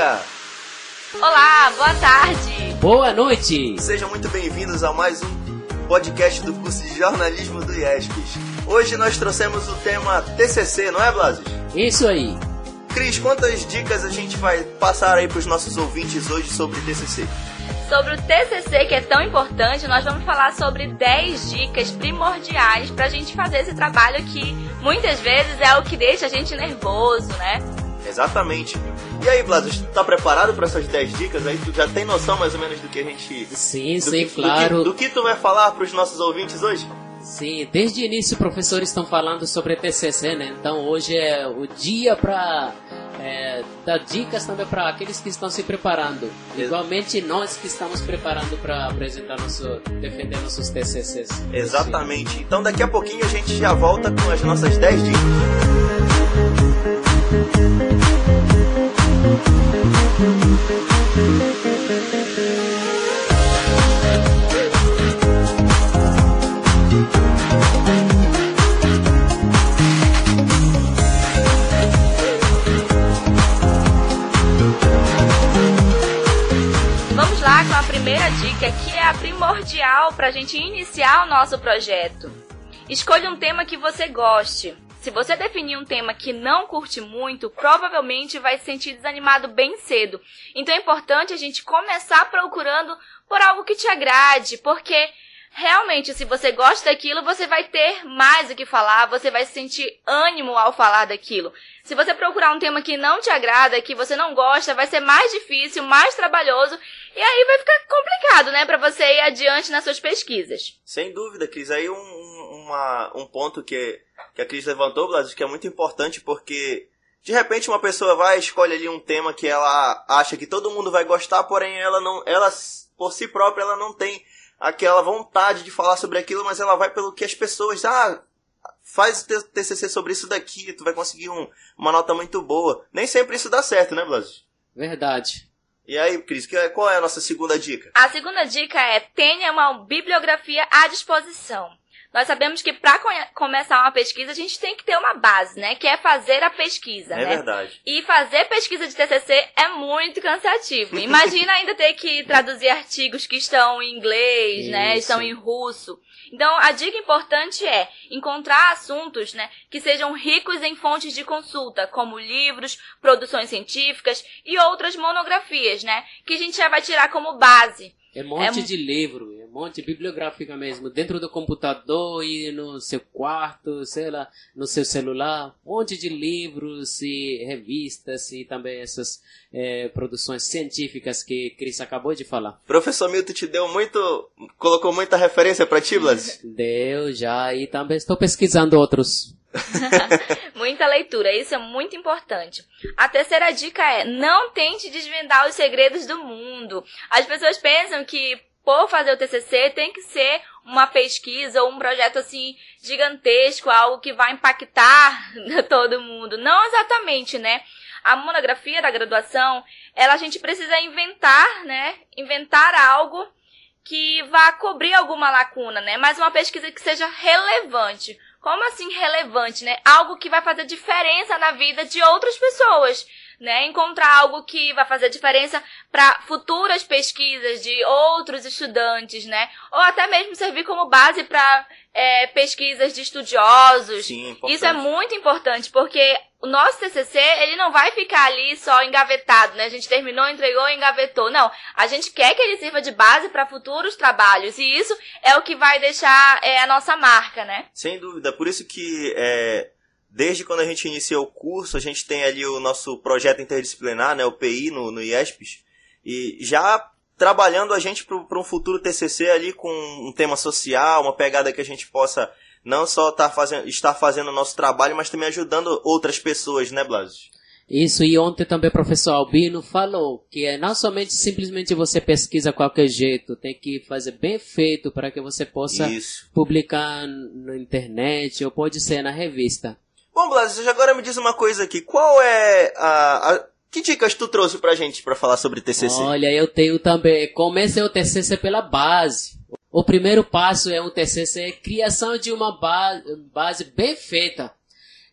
Olá, boa tarde. Boa noite. Sejam muito bem-vindos a mais um podcast do curso de jornalismo do IESPES. Hoje nós trouxemos o tema TCC, não é, Blasis? Isso aí. Cris, quantas dicas a gente vai passar aí para os nossos ouvintes hoje sobre TCC? Sobre o TCC, que é tão importante, nós vamos falar sobre 10 dicas primordiais para a gente fazer esse trabalho que muitas vezes é o que deixa a gente nervoso, né? Exatamente. E aí, Blas, tá preparado para essas 10 dicas? Aí tu já tem noção mais ou menos do que a gente. Sim, do sim, que, claro. Do que, do que tu vai falar para os nossos ouvintes hoje? Sim, desde o início professores estão falando sobre TCC, né? Então hoje é o dia para é, dar dicas também para aqueles que estão se preparando. Igualmente nós que estamos preparando para apresentar nosso, defender nossos TCCs. Exatamente. Então daqui a pouquinho a gente já volta com as nossas 10 dicas. Vamos lá com a primeira dica, que é a primordial para a gente iniciar o nosso projeto. Escolha um tema que você goste. Se você definir um tema que não curte muito, provavelmente vai se sentir desanimado bem cedo. Então é importante a gente começar procurando por algo que te agrade, porque realmente, se você gosta daquilo, você vai ter mais o que falar, você vai sentir ânimo ao falar daquilo. Se você procurar um tema que não te agrada, que você não gosta, vai ser mais difícil, mais trabalhoso, e aí vai ficar complicado, né, para você ir adiante nas suas pesquisas. Sem dúvida, Cris. Aí um, um, uma, um ponto que, que a Cris levantou, Blas, que é muito importante porque de repente uma pessoa vai escolhe ali um tema que ela acha que todo mundo vai gostar, porém ela não, ela por si própria ela não tem aquela vontade de falar sobre aquilo, mas ela vai pelo que as pessoas, ah, faz o TCC sobre isso daqui, tu vai conseguir um, uma nota muito boa. Nem sempre isso dá certo, né, Blas? Verdade. E aí, Cris, que- qual é a nossa segunda dica? A segunda dica é tenha uma bibliografia à disposição. Nós sabemos que para começar uma pesquisa a gente tem que ter uma base, né? Que é fazer a pesquisa, É né? verdade. E fazer pesquisa de TCC é muito cansativo. Imagina ainda ter que traduzir artigos que estão em inglês, né? Isso. Estão em russo. Então, a dica importante é encontrar assuntos, né, que sejam ricos em fontes de consulta, como livros, produções científicas e outras monografias, né, que a gente já vai tirar como base. É um monte É- de livro, é um monte bibliográfica mesmo, dentro do computador e no seu quarto, sei lá, no seu celular, um monte de livros e revistas e também essas eh, produções científicas que Cris acabou de falar. Professor Milton te deu muito. colocou muita referência pra ti, Blas? Deu já e também estou pesquisando outros. Muita leitura, isso é muito importante. A terceira dica é: não tente desvendar os segredos do mundo. As pessoas pensam que por fazer o TCC tem que ser uma pesquisa ou um projeto assim gigantesco, algo que vai impactar todo mundo. Não exatamente, né? A monografia da graduação, ela a gente precisa inventar, né? Inventar algo que vá cobrir alguma lacuna, né? Mas uma pesquisa que seja relevante. Como assim relevante, né? Algo que vai fazer diferença na vida de outras pessoas, né? Encontrar algo que vai fazer diferença para futuras pesquisas de outros estudantes, né? Ou até mesmo servir como base para pesquisas de estudiosos. Sim, importante. Isso é muito importante, porque o nosso TCC, ele não vai ficar ali só engavetado, né? A gente terminou, entregou e engavetou. Não, a gente quer que ele sirva de base para futuros trabalhos. E isso é o que vai deixar é, a nossa marca, né? Sem dúvida. Por isso que é, desde quando a gente iniciou o curso, a gente tem ali o nosso projeto interdisciplinar, né, o PI no, no IESPES, e já trabalhando a gente para um futuro TCC ali com um tema social, uma pegada que a gente possa não só tá fazendo, estar fazendo o nosso trabalho, mas também ajudando outras pessoas, né, Blas? Isso, e ontem também o professor Albino falou que é não somente simplesmente você pesquisa qualquer jeito, tem que fazer bem feito para que você possa Isso. publicar na internet ou pode ser na revista. Bom, Blas, agora me diz uma coisa aqui. Qual é a, a que dicas tu trouxe pra gente pra falar sobre TCC? Olha, eu tenho também. Comece o TCC pela base. O primeiro passo é um TCC, criação de uma ba- base bem feita.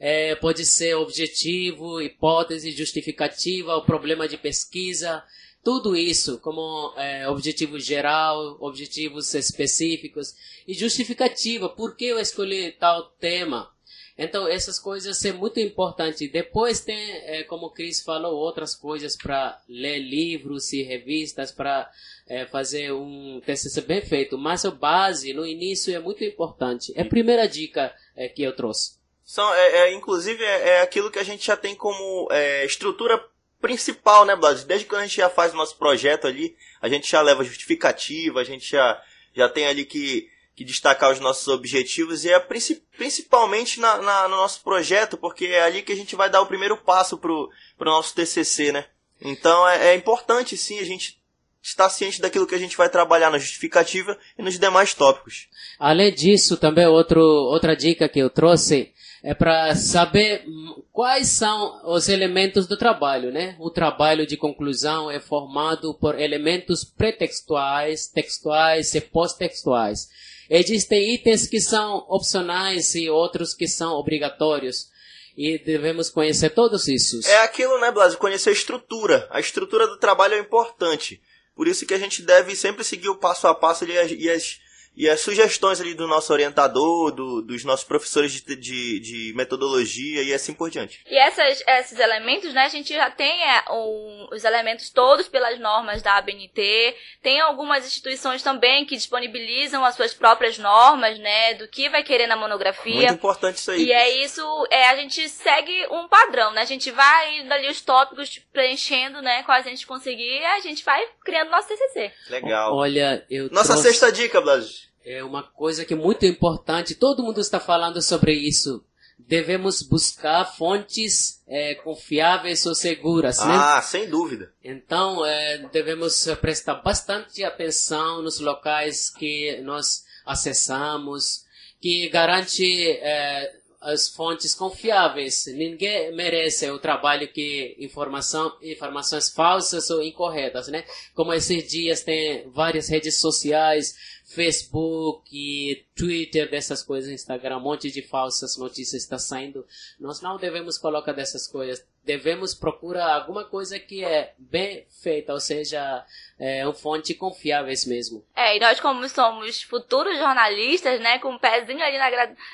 É, pode ser objetivo, hipótese, justificativa, o problema de pesquisa, tudo isso como é, objetivo geral, objetivos específicos e justificativa, por que eu escolhi tal tema. Então, essas coisas são muito importantes. Depois tem, é, como o Chris falou, outras coisas para ler livros e revistas, para é, fazer um TCC bem feito. Mas a base, no início, é muito importante. É a primeira dica é, que eu trouxe. São, é, é inclusive, é, é, aquilo que a gente já tem como é, estrutura principal, né, Blas? Desde que a gente já faz o nosso projeto ali, a gente já leva justificativa, a gente já, já tem ali que que destacar os nossos objetivos e é principalmente na, na, no nosso projeto, porque é ali que a gente vai dar o primeiro passo para o nosso TCC, né? Então é, é, importante sim a gente estar ciente daquilo que a gente vai trabalhar na justificativa e nos demais tópicos. Além disso, também outro, outra dica que eu trouxe é para saber quais são os elementos do trabalho, né? O trabalho de conclusão é formado por elementos pretextuais, textuais e pós-textuais. Existem itens que são opcionais e outros que são obrigatórios. E devemos conhecer todos esses. É aquilo, né, Blas? Conhecer a estrutura. A estrutura do trabalho é importante. Por isso que a gente deve sempre seguir o passo a passo e as, e as e as sugestões ali do nosso orientador, do, dos nossos professores de, de, de, metodologia e assim por diante. E essas, esses elementos, né, a gente já tem é, um, os elementos todos pelas normas da ABNT, tem algumas instituições também que disponibilizam as suas próprias normas, né, do que vai querer na monografia. Muito importante isso aí. E é isso, é, a gente segue um padrão, né, a gente vai indo ali os tópicos preenchendo, né, quais a gente conseguir, e a gente vai criando nosso TCC. Legal. Olha, eu Nossa trouxe... sexta dica, Blas é uma coisa que é muito importante, todo mundo está falando sobre isso. Devemos buscar fontes é, confiáveis ou seguras, né? Ah, sem dúvida. Então, é, devemos prestar bastante atenção nos locais que nós acessamos, que garante é, as fontes confiáveis. Ninguém merece o trabalho que informação, informações falsas ou incorretas, né? Como esses dias tem várias redes sociais Facebook, Twitter, dessas coisas, Instagram, um monte de falsas notícias está saindo. Nós não devemos colocar dessas coisas. Devemos procurar alguma coisa que é bem feita, ou seja, é uma fonte confiáveis mesmo. É, e nós como somos futuros jornalistas, né, com um pezinho ali na,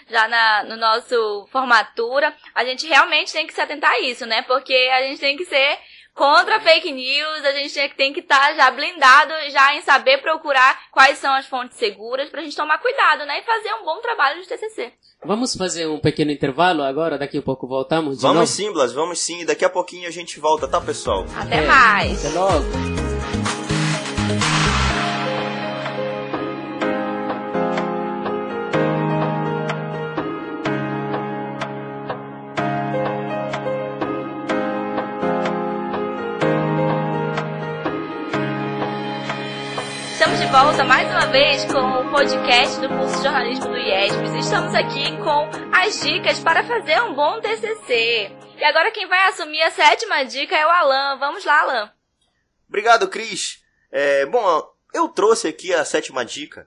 já na, no nosso formatura, a gente realmente tem que se atentar a isso, né, porque a gente tem que ser contra fake news, a gente tem que estar tá já blindado já em saber procurar quais são as fontes seguras pra gente tomar cuidado, né? E fazer um bom trabalho de TCC. Vamos fazer um pequeno intervalo agora, daqui a pouco voltamos Vamos novo? sim, Blas, vamos sim. Daqui a pouquinho a gente volta, tá, pessoal? Até é, mais. Até logo. Volta mais uma vez com o podcast do curso de jornalismo do IESP. Estamos aqui com as dicas para fazer um bom TCC. E agora quem vai assumir a sétima dica é o Alan. Vamos lá, Alan. Obrigado, Cris. É, bom, eu trouxe aqui a sétima dica,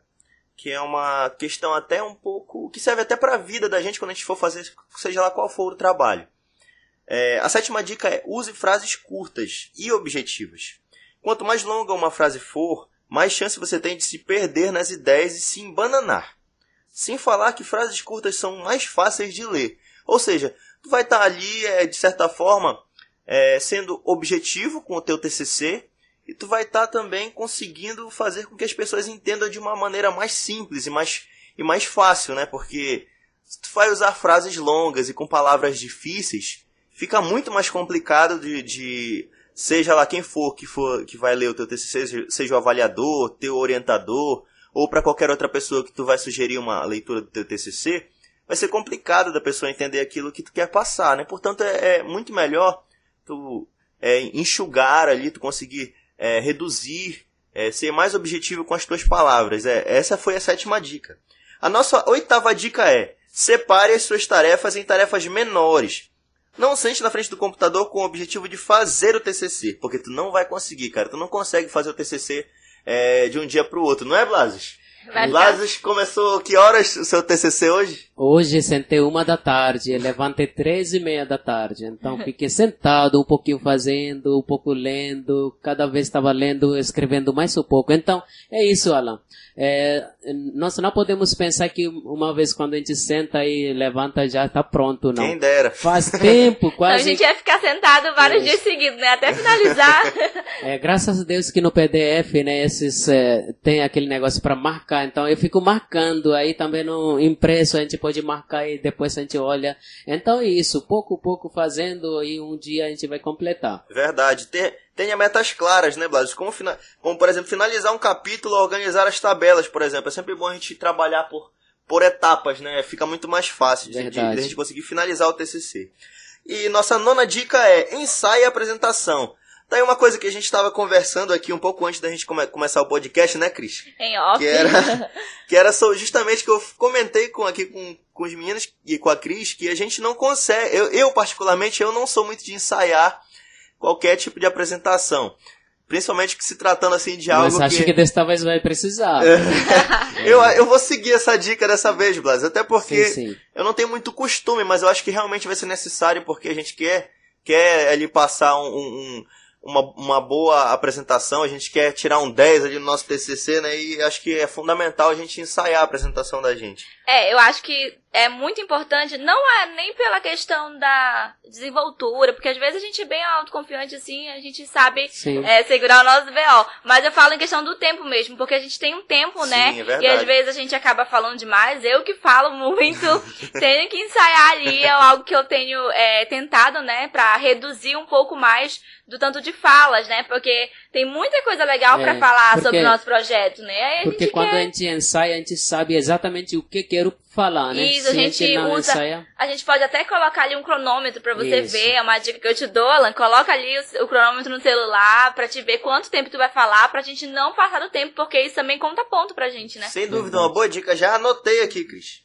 que é uma questão até um pouco que serve até para a vida da gente quando a gente for fazer, seja lá qual for o trabalho. É, a sétima dica é use frases curtas e objetivas. Quanto mais longa uma frase for, mais chance você tem de se perder nas ideias e se embananar. Sem falar que frases curtas são mais fáceis de ler. Ou seja, tu vai estar tá ali, é, de certa forma, é, sendo objetivo com o teu TCC e tu vai estar tá também conseguindo fazer com que as pessoas entendam de uma maneira mais simples e mais, e mais fácil, né? Porque se tu vai usar frases longas e com palavras difíceis, fica muito mais complicado de, de seja lá quem for que for que vai ler o teu TCC, seja o avaliador, teu orientador, ou para qualquer outra pessoa que tu vai sugerir uma leitura do teu TCC, vai ser complicado da pessoa entender aquilo que tu quer passar, né? Portanto, é, é muito melhor tu é, enxugar ali, tu conseguir é, reduzir, é, ser mais objetivo com as tuas palavras. É, essa foi a sétima dica. A nossa oitava dica é separe as suas tarefas em tarefas menores. Não sente na frente do computador com o objetivo de fazer o TCC, porque tu não vai conseguir, cara. Tu não consegue fazer o TCC é, de um dia para o outro, não é, Blases? Vai ficar- Blas começou que horas o seu TCC hoje? Hoje sentei uma da tarde, levantei três e meia da tarde. Então fiquei sentado, um pouquinho fazendo, um pouco lendo. Cada vez estava lendo, escrevendo mais um pouco. Então é isso, Alan. É, nós não podemos pensar que uma vez quando a gente senta e levanta já está pronto, não. Quem dera. Faz tempo, Então a quase. gente ia ficar sentado vários Isso. dias seguidos, né? Até finalizar. É, graças a Deus que no PDF, né, esses, é, tem aquele negócio para marcar. Então eu fico marcando. Aí também no impresso a gente pode marcar e depois a gente olha. Então é isso, pouco a pouco fazendo e um dia a gente vai completar. Verdade. Te- Tenha metas claras, né, Blas? Como, como, por exemplo, finalizar um capítulo, organizar as tabelas, por exemplo. É sempre bom a gente trabalhar por, por etapas, né? Fica muito mais fácil de, de- a gente conseguir finalizar o TCC. E nossa nona dica é ensaie a apresentação. Daí uma coisa que a gente estava conversando aqui um pouco antes da gente come- começar o podcast, né, Cris? em off. Que era, que era só justamente que eu comentei com, aqui com, com os meninos e com a Cris que a gente não consegue, eu, eu particularmente, eu não sou muito de ensaiar qualquer tipo de apresentação. Principalmente que se tratando assim de algo Mas acho que desta vez vai precisar. eu, eu vou seguir essa dica dessa vez, Blas, até porque Sim, sim. eu não tenho muito costume, mas eu acho que realmente vai ser necessário porque a gente quer, quer ali passar um, um- uma, uma boa apresentação, a gente quer tirar um 10 ali no nosso TCC, né? E acho que é fundamental a gente ensaiar a apresentação da gente. É, eu acho que é muito importante, não é nem pela questão da desenvoltura, porque às vezes a gente é bem autoconfiante assim, a gente sabe é, segurar o nosso BO. Mas eu falo em questão do tempo mesmo, porque a gente tem um tempo, Sim, né? é verdade. e às vezes a gente acaba falando demais. Eu que falo muito, tenho que ensaiar ali, é algo que eu tenho é, tentado, né? Pra reduzir um pouco mais do tanto de falas, né? Porque tem muita coisa legal É, pra falar porque- sobre o nosso projeto, né? Aí a Porque gente quando quer... a gente ensaia, a gente sabe exatamente o que quero falar, né? Isso, Se a gente não usa- ensaia, A gente pode até colocar ali um cronômetro pra você Isso. ver, é uma dica que eu te dou, Alan. Coloca ali o, o cronômetro no celular pra te ver quanto tempo tu vai falar, pra gente não passar do tempo, porque isso também conta ponto pra gente, né? Sem dúvida, uma boa dica. Já anotei aqui, Cris.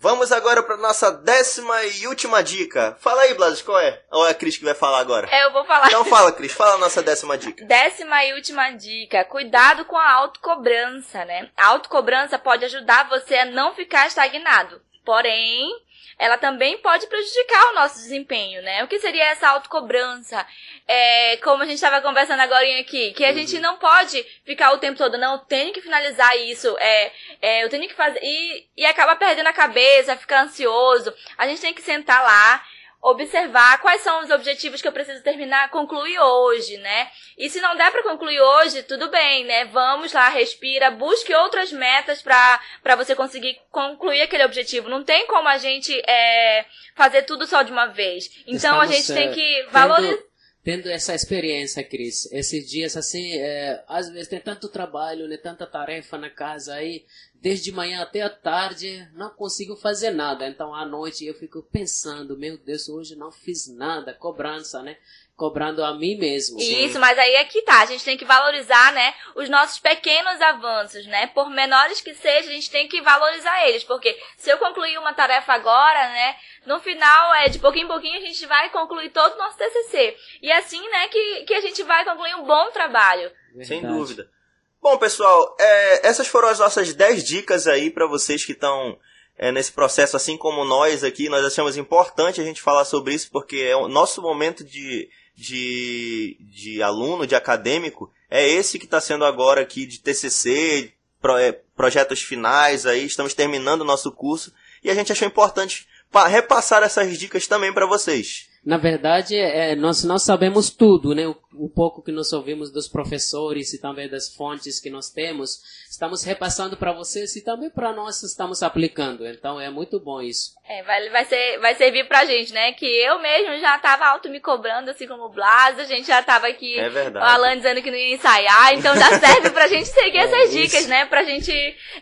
Vamos agora para nossa décima e última dica. Fala aí, Blas, qual é? Ou é a Cris que vai falar agora? É, eu vou falar. Então fala, Cris, fala a nossa décima dica. Décima e última dica: cuidado com a autocobrança, né? A autocobrança pode ajudar você a não ficar estagnado. Porém, ela também pode prejudicar o nosso desempenho, né? O que seria essa autocobrança? É, como a gente estava conversando agora aqui, que a gente não pode ficar o tempo todo, não, eu tenho que finalizar isso, é, é, eu tenho que fazer, e, e acaba perdendo a cabeça, fica ansioso. A gente tem que sentar lá, observar quais são os objetivos que eu preciso terminar, concluir hoje, né? E se não der para concluir hoje, tudo bem, né? Vamos lá, respira, busque outras metas para para você conseguir concluir aquele objetivo. Não tem como a gente é, fazer tudo só de uma vez. Então a Estamos, gente tem que valorizar. Tendo, tendo essa experiência, Cris, esses dias assim, é, às vezes tem tanto trabalho, né, tanta tarefa na casa aí, desde manhã até a tarde, não consigo fazer nada. Então à noite eu fico pensando, meu Deus, hoje não fiz nada, cobrança, né? Cobrando a mim mesmo. Isso, mas aí é que tá. A gente tem que valorizar, né, os nossos pequenos avanços, né? Por menores que sejam, a gente tem que valorizar eles. Porque se eu concluir uma tarefa agora, né, no final, é de pouquinho em pouquinho, a gente vai concluir todo o nosso TCC. E assim, né, que, que a gente vai concluir um bom trabalho. Sem Verdade. dúvida. Bom, pessoal, é, essas foram as nossas 10 dicas aí para vocês que estão é, nesse processo, assim como nós aqui. Nós achamos importante a gente falar sobre isso, porque é o nosso momento de, de, de aluno, de acadêmico, é esse que está sendo agora aqui de TCC, pro- é, projetos finais aí. Estamos terminando o nosso curso e a gente achou importante pa- repassar essas dicas também para vocês. Na verdade, é, nós não sabemos tudo, né? O, o pouco que nós ouvimos dos professores e também das fontes que nós temos, estamos repassando para vocês e também para nós estamos aplicando. Então é muito bom isso. É, vai, vai, ser, vai servir pra gente, né? Que eu mesmo já tava auto me cobrando, assim como o Blas, a gente já tava aqui, É o verdade. Alan dizendo que não ia ensaiar, então já serve pra gente seguir É, essas isso. dicas, né? Pra gente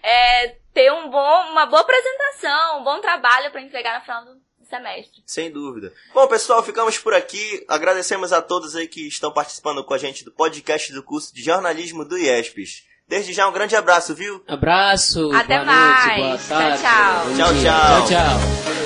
é, ter um bom, uma boa apresentação, um bom trabalho pra entregar no final do semestre. Sem dúvida. Bom, pessoal, ficamos por aqui. Agradecemos a todos aí que estão participando com a gente do podcast do curso de jornalismo do IESPES. Desde já, um grande abraço, viu? Abraço, Até boa noite, mais. boa Tchau, tarde. tchau. Tchau, tchau. Tchau, tchau.